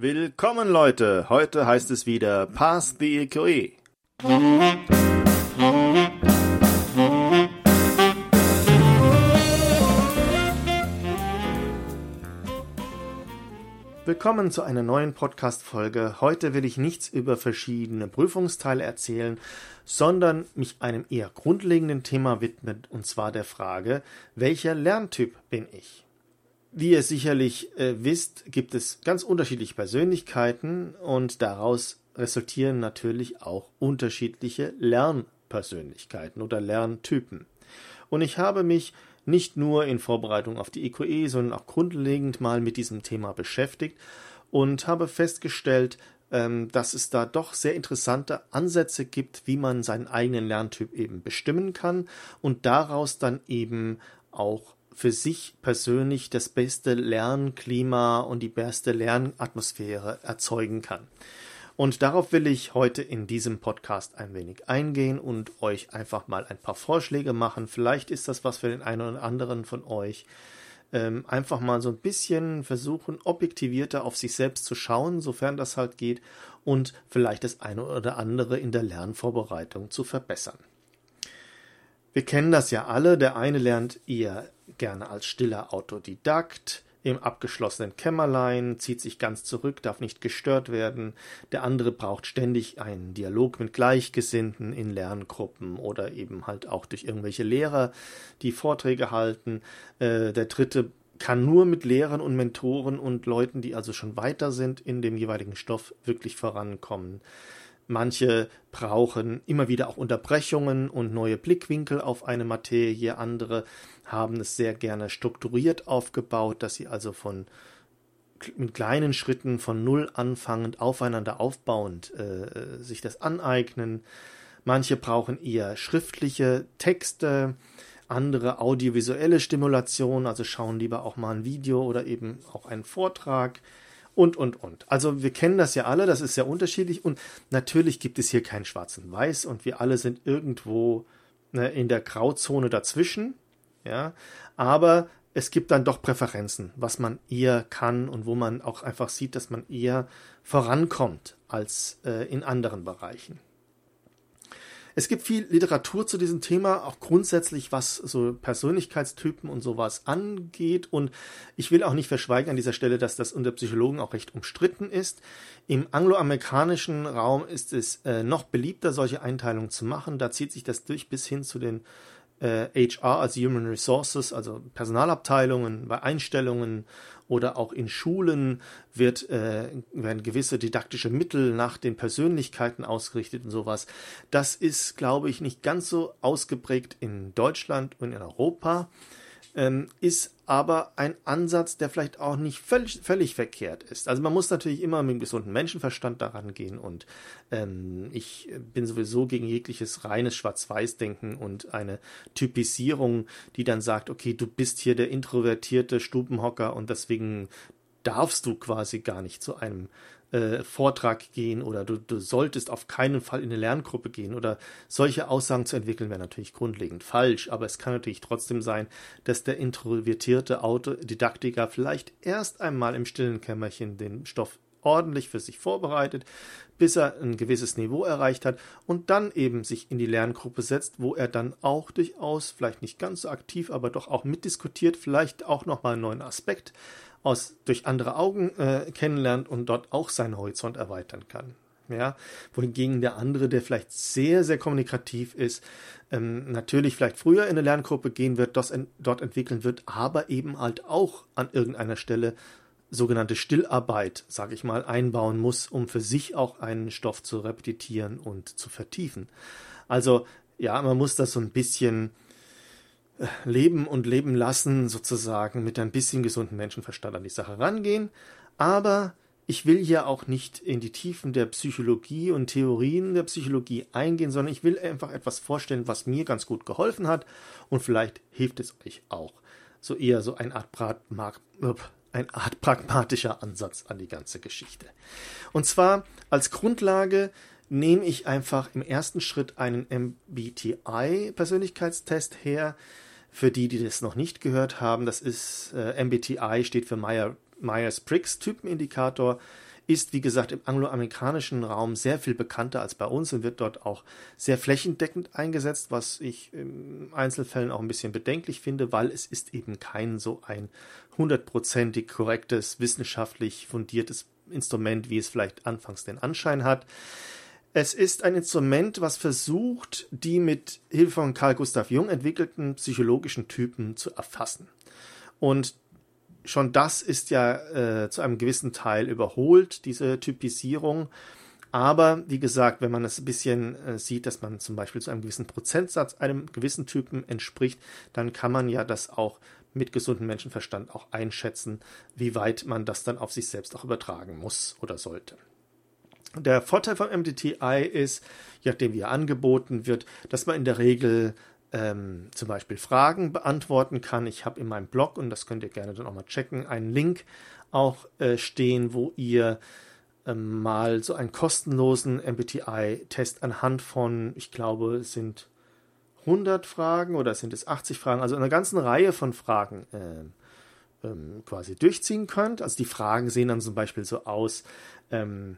Willkommen Leute, heute heißt es wieder Pass the EQE. Willkommen zu einer neuen Podcast-Folge. Heute will ich nichts über verschiedene Prüfungsteile erzählen, sondern mich einem eher grundlegenden Thema widmen, und zwar der Frage, welcher Lerntyp bin ich? Wie ihr sicherlich äh, wisst, gibt es ganz unterschiedliche Persönlichkeiten und daraus resultieren natürlich auch unterschiedliche Lernpersönlichkeiten oder Lerntypen. Und ich habe mich nicht nur in Vorbereitung auf die EQE, sondern auch grundlegend mal mit diesem Thema beschäftigt und habe festgestellt, ähm, dass es da doch sehr interessante Ansätze gibt, wie man seinen eigenen Lerntyp eben bestimmen kann und daraus dann eben auch für sich persönlich das beste Lernklima und die beste Lernatmosphäre erzeugen kann. Und darauf will ich heute in diesem Podcast ein wenig eingehen und euch einfach mal ein paar Vorschläge machen. Vielleicht ist das was für den einen oder anderen von euch. Ähm, einfach mal so ein bisschen versuchen, objektivierter auf sich selbst zu schauen, sofern das halt geht, und vielleicht das eine oder andere in der Lernvorbereitung zu verbessern. Wir kennen das ja alle. Der eine lernt eher gerne als stiller Autodidakt, im abgeschlossenen Kämmerlein, zieht sich ganz zurück, darf nicht gestört werden. Der andere braucht ständig einen Dialog mit Gleichgesinnten in Lerngruppen oder eben halt auch durch irgendwelche Lehrer, die Vorträge halten. Äh, der dritte kann nur mit Lehrern und Mentoren und Leuten, die also schon weiter sind in dem jeweiligen Stoff, wirklich vorankommen. Manche brauchen immer wieder auch Unterbrechungen und neue Blickwinkel auf eine Materie. Andere haben es sehr gerne strukturiert aufgebaut, dass sie also von mit kleinen Schritten von Null anfangend, aufeinander aufbauend äh, sich das aneignen. Manche brauchen eher schriftliche Texte, andere audiovisuelle Stimulation, also schauen lieber auch mal ein Video oder eben auch einen Vortrag und, und, und. Also wir kennen das ja alle, das ist sehr unterschiedlich und natürlich gibt es hier kein Schwarz und Weiß und wir alle sind irgendwo ne, in der Grauzone dazwischen, ja, aber es gibt dann doch Präferenzen, was man eher kann und wo man auch einfach sieht, dass man eher vorankommt als äh, in anderen Bereichen. Es gibt viel Literatur zu diesem Thema, auch grundsätzlich, was so Persönlichkeitstypen und sowas angeht. Und ich will auch nicht verschweigen an dieser Stelle, dass das unter Psychologen auch recht umstritten ist. Im angloamerikanischen Raum ist es äh, noch beliebter, solche Einteilungen zu machen. Da zieht sich das durch bis hin zu den HR, also Human Resources, also Personalabteilungen, bei Einstellungen oder auch in Schulen wird, äh, werden gewisse didaktische Mittel nach den Persönlichkeiten ausgerichtet und sowas. Das ist, glaube ich, nicht ganz so ausgeprägt in Deutschland und in Europa ähm, ist aber ein Ansatz, der vielleicht auch nicht völlig, völlig verkehrt ist. Also man muss natürlich immer mit einem gesunden Menschenverstand daran gehen und ähm, ich bin sowieso gegen jegliches reines Schwarz-Weiß-Denken und eine Typisierung, die dann sagt, okay, du bist hier der introvertierte Stubenhocker und deswegen darfst du quasi gar nicht zu einem äh, Vortrag gehen oder du, du solltest auf keinen Fall in eine Lerngruppe gehen oder solche Aussagen zu entwickeln, wäre natürlich grundlegend falsch, aber es kann natürlich trotzdem sein, dass der introvertierte Autodidaktiker vielleicht erst einmal im stillen Kämmerchen den Stoff ordentlich für sich vorbereitet, bis er ein gewisses Niveau erreicht hat und dann eben sich in die Lerngruppe setzt, wo er dann auch durchaus, vielleicht nicht ganz so aktiv, aber doch auch mitdiskutiert, vielleicht auch nochmal einen neuen Aspekt aus, durch andere Augen äh, kennenlernt und dort auch seinen Horizont erweitern kann. Ja, wohingegen der andere, der vielleicht sehr, sehr kommunikativ ist, ähm, natürlich vielleicht früher in eine Lerngruppe gehen wird, das en dort entwickeln wird, aber eben halt auch an irgendeiner Stelle sogenannte Stillarbeit, sage ich mal, einbauen muss, um für sich auch einen Stoff zu repetieren und zu vertiefen. Also ja, man muss das so ein bisschen leben und leben lassen, sozusagen mit ein bisschen gesunden Menschenverstand an die Sache rangehen. Aber ich will hier auch nicht in die Tiefen der Psychologie und Theorien der Psychologie eingehen, sondern ich will einfach etwas vorstellen, was mir ganz gut geholfen hat und vielleicht hilft es euch auch. So eher so eine Art, eine Art pragmatischer Ansatz an die ganze Geschichte. Und zwar als Grundlage nehme ich einfach im ersten Schritt einen MBTI-Persönlichkeitstest her, für die, die das noch nicht gehört haben, das ist äh, MBTI steht für Meyer, Myers-Briggs Typenindikator, ist, wie gesagt, im angloamerikanischen Raum sehr viel bekannter als bei uns und wird dort auch sehr flächendeckend eingesetzt, was ich in Einzelfällen auch ein bisschen bedenklich finde, weil es ist eben kein so ein hundertprozentig korrektes, wissenschaftlich fundiertes Instrument, wie es vielleicht anfangs den Anschein hat. Es ist ein Instrument, was versucht, die mit Hilfe von Carl Gustav Jung entwickelten psychologischen Typen zu erfassen. Und schon das ist ja äh, zu einem gewissen Teil überholt, diese Typisierung. Aber wie gesagt, wenn man es ein bisschen äh, sieht, dass man zum Beispiel zu einem gewissen Prozentsatz einem gewissen Typen entspricht, dann kann man ja das auch mit gesundem Menschenverstand auch einschätzen, wie weit man das dann auf sich selbst auch übertragen muss oder sollte. Der Vorteil vom MDTI ist, je nachdem wie er angeboten wird, dass man in der Regel ähm, zum Beispiel Fragen beantworten kann. Ich habe in meinem Blog, und das könnt ihr gerne dann auch mal checken, einen Link auch äh, stehen, wo ihr ähm, mal so einen kostenlosen MBTI-Test anhand von, ich glaube, es sind 100 Fragen oder sind es 80 Fragen, also einer ganzen Reihe von Fragen äh, ähm, quasi durchziehen könnt. Also die Fragen sehen dann zum Beispiel so aus, ähm,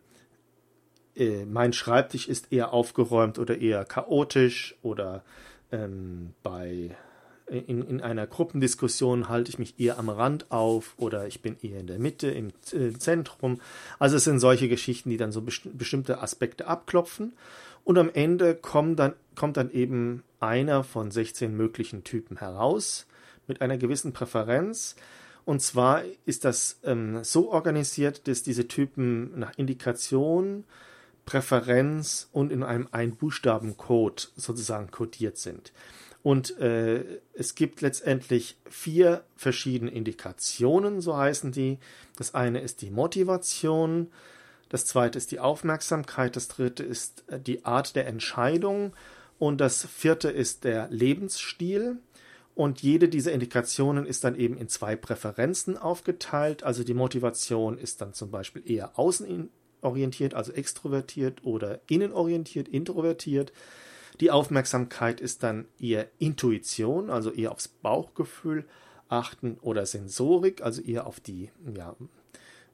äh, mein Schreibtisch ist eher aufgeräumt oder eher chaotisch oder ähm, bei in, in einer Gruppendiskussion halte ich mich eher am Rand auf oder ich bin eher in der Mitte, im Zentrum. Also es sind solche Geschichten, die dann so best bestimmte Aspekte abklopfen. Und am Ende kommt dann, kommt dann eben einer von 16 möglichen Typen heraus mit einer gewissen Präferenz. Und zwar ist das ähm, so organisiert, dass diese Typen nach Indikation Präferenz und in einem Einbuchstabencode sozusagen codiert sind. Und äh, es gibt letztendlich vier verschiedene Indikationen, so heißen die. Das eine ist die Motivation, das zweite ist die Aufmerksamkeit, das dritte ist äh, die Art der Entscheidung und das vierte ist der Lebensstil. Und jede dieser Indikationen ist dann eben in zwei Präferenzen aufgeteilt. Also die Motivation ist dann zum Beispiel eher außen orientiert, also extrovertiert oder innenorientiert, introvertiert. Die Aufmerksamkeit ist dann eher Intuition, also eher aufs Bauchgefühl achten oder Sensorik, also eher auf die, ja,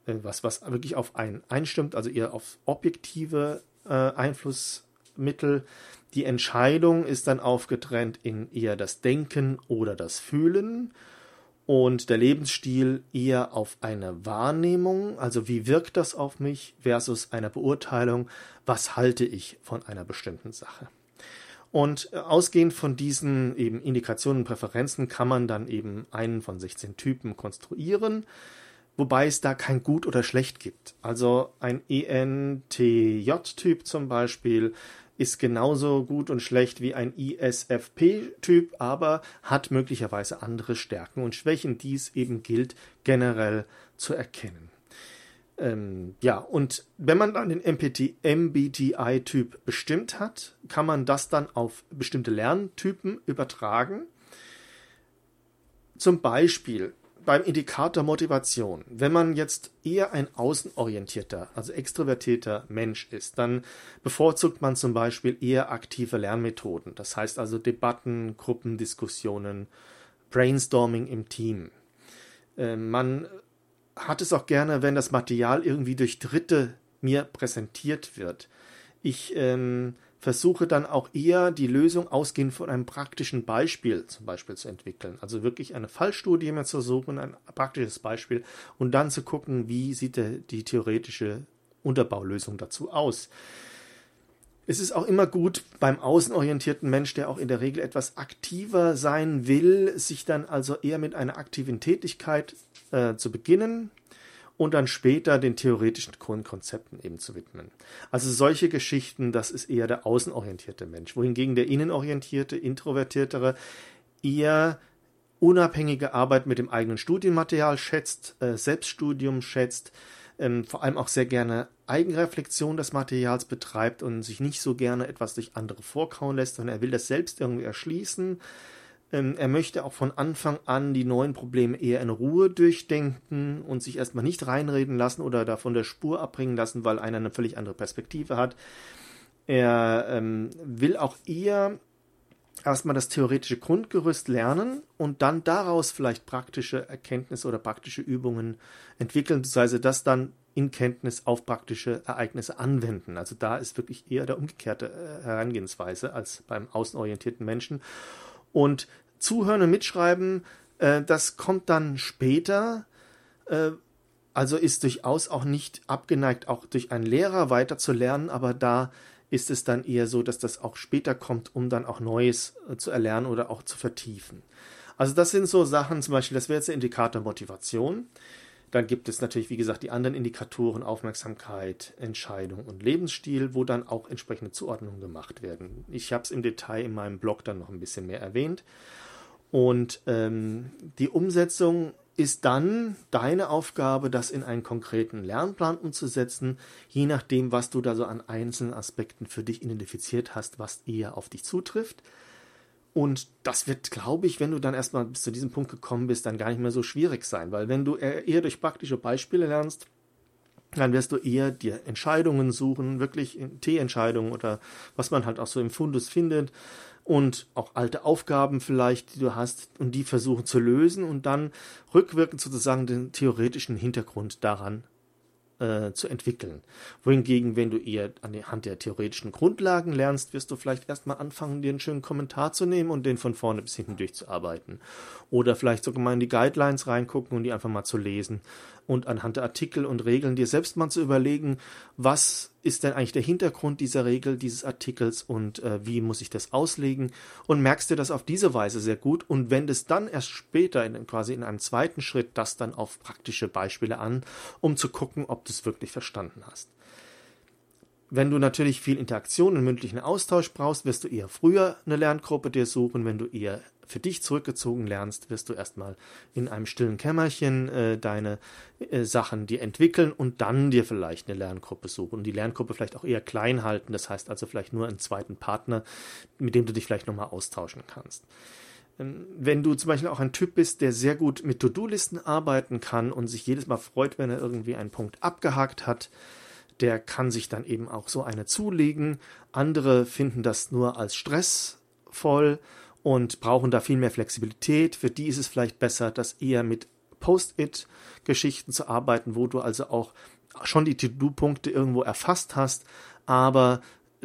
äh, was, was wirklich auf einen einstimmt, also eher auf objektive äh, Einflussmittel. Die Entscheidung ist dann aufgetrennt in eher das Denken oder das Fühlen und der Lebensstil eher auf eine Wahrnehmung, also wie wirkt das auf mich, versus einer Beurteilung, was halte ich von einer bestimmten Sache. Und äh, ausgehend von diesen eben Indikationen und Präferenzen kann man dann eben einen von 16 Typen konstruieren, wobei es da kein gut oder schlecht gibt. Also ein ENTJ-Typ zum Beispiel ist genauso gut und schlecht wie ein ISFP-Typ, aber hat möglicherweise andere Stärken und Schwächen, die es eben gilt generell zu erkennen. Ähm, ja, und wenn man dann den MBTI-Typ bestimmt hat, kann man das dann auf bestimmte Lerntypen übertragen. Zum Beispiel beim Indikator Motivation, wenn man jetzt eher ein außenorientierter, also extrovertierter Mensch ist, dann bevorzugt man zum Beispiel eher aktive Lernmethoden. Das heißt also Debatten, Gruppendiskussionen, Brainstorming im Team. Äh, man hat es auch gerne, wenn das Material irgendwie durch Dritte mir präsentiert wird. Ich ähm, versuche dann auch eher die Lösung ausgehend von einem praktischen Beispiel zum Beispiel zu entwickeln. Also wirklich eine Fallstudie mir zu suchen, ein praktisches Beispiel und dann zu gucken, wie sieht die theoretische Unterbaulösung dazu aus. Es ist auch immer gut beim außenorientierten Mensch, der auch in der Regel etwas aktiver sein will, sich dann also eher mit einer aktiven Tätigkeit äh, zu beginnen, und dann später den theoretischen Grundkonzepten eben zu widmen. Also solche Geschichten, das ist eher der außenorientierte Mensch, wohingegen der innenorientierte, introvertiertere eher unabhängige Arbeit mit dem eigenen Studienmaterial schätzt, äh, Selbststudium schätzt, ähm, vor allem auch sehr gerne Eigenreflexion des Materials betreibt und sich nicht so gerne etwas durch andere vorkauen lässt, sondern er will das selbst irgendwie erschließen er möchte auch von Anfang an die neuen Probleme eher in Ruhe durchdenken und sich erstmal nicht reinreden lassen oder da von der Spur abbringen lassen, weil einer eine völlig andere Perspektive hat. Er ähm, will auch eher erstmal das theoretische Grundgerüst lernen und dann daraus vielleicht praktische Erkenntnisse oder praktische Übungen entwickeln, beziehungsweise das dann in Kenntnis auf praktische Ereignisse anwenden. Also da ist wirklich eher der umgekehrte äh, Herangehensweise als beim außenorientierten Menschen. Und zuhören und mitschreiben, äh, das kommt dann später. Äh, also ist durchaus auch nicht abgeneigt, auch durch einen Lehrer weiterzulernen, aber da ist es dann eher so, dass das auch später kommt, um dann auch Neues äh, zu erlernen oder auch zu vertiefen. Also das sind so Sachen, zum Beispiel, das wäre jetzt der Indikator Motivation. Dann gibt es natürlich, wie gesagt, die anderen Indikatoren Aufmerksamkeit, Entscheidung und Lebensstil, wo dann auch entsprechende Zuordnungen gemacht werden. Ich habe es im Detail in meinem Blog dann noch ein bisschen mehr erwähnt. Und ähm, die Umsetzung ist dann deine Aufgabe, das in einen konkreten Lernplan umzusetzen, je nachdem, was du da so an einzelnen Aspekten für dich identifiziert hast, was eher auf dich zutrifft. Und das wird, glaube ich, wenn du dann erstmal bis zu diesem Punkt gekommen bist, dann gar nicht mehr so schwierig sein, weil wenn du eher durch praktische Beispiele lernst, dann wirst du eher dir Entscheidungen suchen, wirklich T-Entscheidungen oder was man halt auch so im Fundus findet und auch alte Aufgaben vielleicht, die du hast und die versuchen zu lösen und dann rückwirkend sozusagen den theoretischen Hintergrund daran äh, zu entwickeln. Wohingegen, wenn du eher anhand der theoretischen Grundlagen lernst, wirst du vielleicht erstmal anfangen, dir einen schönen Kommentar zu nehmen und den von vorne bis hinten durchzuarbeiten. Oder vielleicht sogar mal in die Guidelines reingucken und die einfach mal zu lesen und anhand der Artikel und Regeln dir selbst mal zu überlegen, was ist denn eigentlich der Hintergrund dieser Regel, dieses Artikels und äh, wie muss ich das auslegen und merkst dir das auf diese Weise sehr gut und wendest dann erst später in, quasi in einem zweiten Schritt das dann auf praktische Beispiele an, um zu gucken, ob du es wirklich verstanden hast. Wenn du natürlich viel Interaktion und mündlichen Austausch brauchst, wirst du eher früher eine Lerngruppe dir suchen. Wenn du eher für dich zurückgezogen lernst, wirst du erstmal in einem stillen Kämmerchen äh, deine äh, Sachen dir entwickeln und dann dir vielleicht eine Lerngruppe suchen. Die Lerngruppe vielleicht auch eher klein halten, das heißt also vielleicht nur einen zweiten Partner, mit dem du dich vielleicht nochmal austauschen kannst. Ähm, wenn du zum Beispiel auch ein Typ bist, der sehr gut mit To-Do-Listen arbeiten kann und sich jedes Mal freut, wenn er irgendwie einen Punkt abgehakt hat, der kann sich dann eben auch so eine zulegen. Andere finden das nur als stressvoll und brauchen da viel mehr Flexibilität. Für die ist es vielleicht besser, das eher mit Post-it-Geschichten zu arbeiten, wo du also auch schon die To-Do-Punkte irgendwo erfasst hast, aber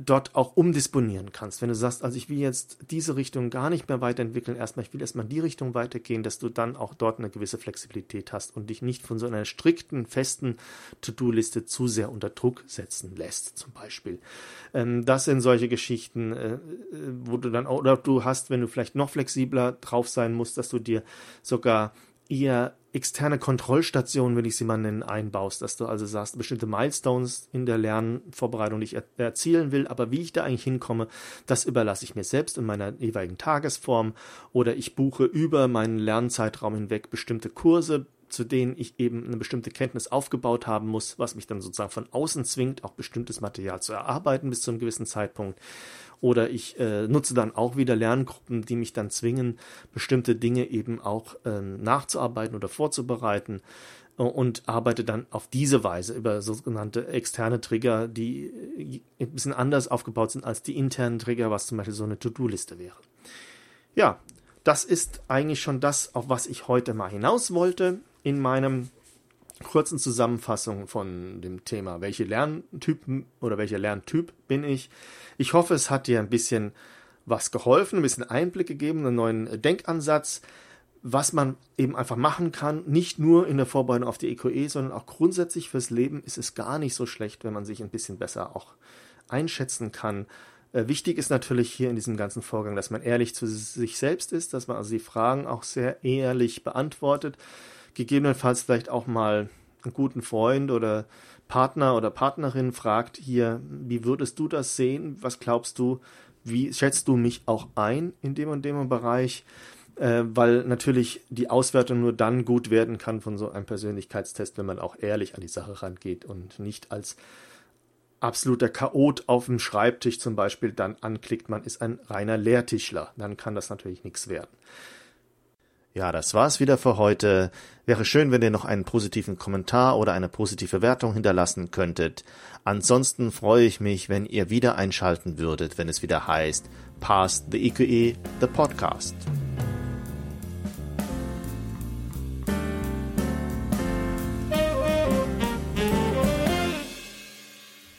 dort auch umdisponieren kannst. Wenn du sagst, also ich will jetzt diese Richtung gar nicht mehr weiterentwickeln, erstmal, ich will erstmal in die Richtung weitergehen, dass du dann auch dort eine gewisse Flexibilität hast und dich nicht von so einer strikten, festen To-Do-Liste zu sehr unter Druck setzen lässt, zum Beispiel. Ähm, das sind solche Geschichten, äh, wo du dann, oder du hast, wenn du vielleicht noch flexibler drauf sein musst, dass du dir sogar eher externe Kontrollstationen, will ich sie mal nennen, einbaust, dass du also sagst, bestimmte Milestones in der Lernvorbereitung, die ich er erzielen will, aber wie ich da eigentlich hinkomme, das überlasse ich mir selbst in meiner jeweiligen Tagesform oder ich buche über meinen Lernzeitraum hinweg bestimmte Kurse, zu denen ich eben eine bestimmte Kenntnis aufgebaut haben muss, was mich dann sozusagen von außen zwingt, auch bestimmtes Material zu erarbeiten bis zu einem gewissen Zeitpunkt. Oder ich äh, nutze dann auch wieder Lerngruppen, die mich dann zwingen, bestimmte Dinge eben auch ähm, nachzuarbeiten oder vorzubereiten äh, und arbeite dann auf diese Weise über sogenannte externe Trigger, die äh, ein bisschen anders aufgebaut sind als die internen Trigger, was zum Beispiel so eine To-Do-Liste wäre. Ja, das ist eigentlich schon das, auf was ich heute mal hinaus wollte in meinem kurzen Zusammenfassung von dem Thema, welche Lerntypen oder welcher Lerntyp bin ich. Ich hoffe, es hat dir ein bisschen was geholfen, ein bisschen Einblick gegeben, einen neuen Denkansatz, was man eben einfach machen kann, nicht nur in der Vorbereitung auf die EQE, sondern auch grundsätzlich fürs Leben ist es gar nicht so schlecht, wenn man sich ein bisschen besser auch einschätzen kann. Äh, wichtig ist natürlich hier in diesem ganzen Vorgang, dass man ehrlich zu sich selbst ist, dass man also die Fragen auch sehr ehrlich beantwortet gegebenenfalls vielleicht auch mal einen guten Freund oder Partner oder Partnerin fragt hier, wie würdest du das sehen? Was glaubst du? Wie schätzt du mich auch ein in dem und dem Bereich? Äh, weil natürlich die Auswertung nur dann gut werden kann von so einem Persönlichkeitstest, wenn man auch ehrlich an die Sache rangeht und nicht als absoluter Chaot auf dem Schreibtisch zum Beispiel dann anklickt, man ist ein reiner Lehrtischler. Dann kann das natürlich nichts werden. Ja, das war's wieder für heute. Wäre schön, wenn ihr noch einen positiven Kommentar oder eine positive Wertung hinterlassen könntet. Ansonsten freue ich mich, wenn ihr wieder einschalten würdet, wenn es wieder heißt Past the EQE, the Podcast.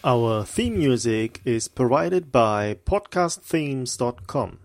Our theme music is provided by podcastthemes.com.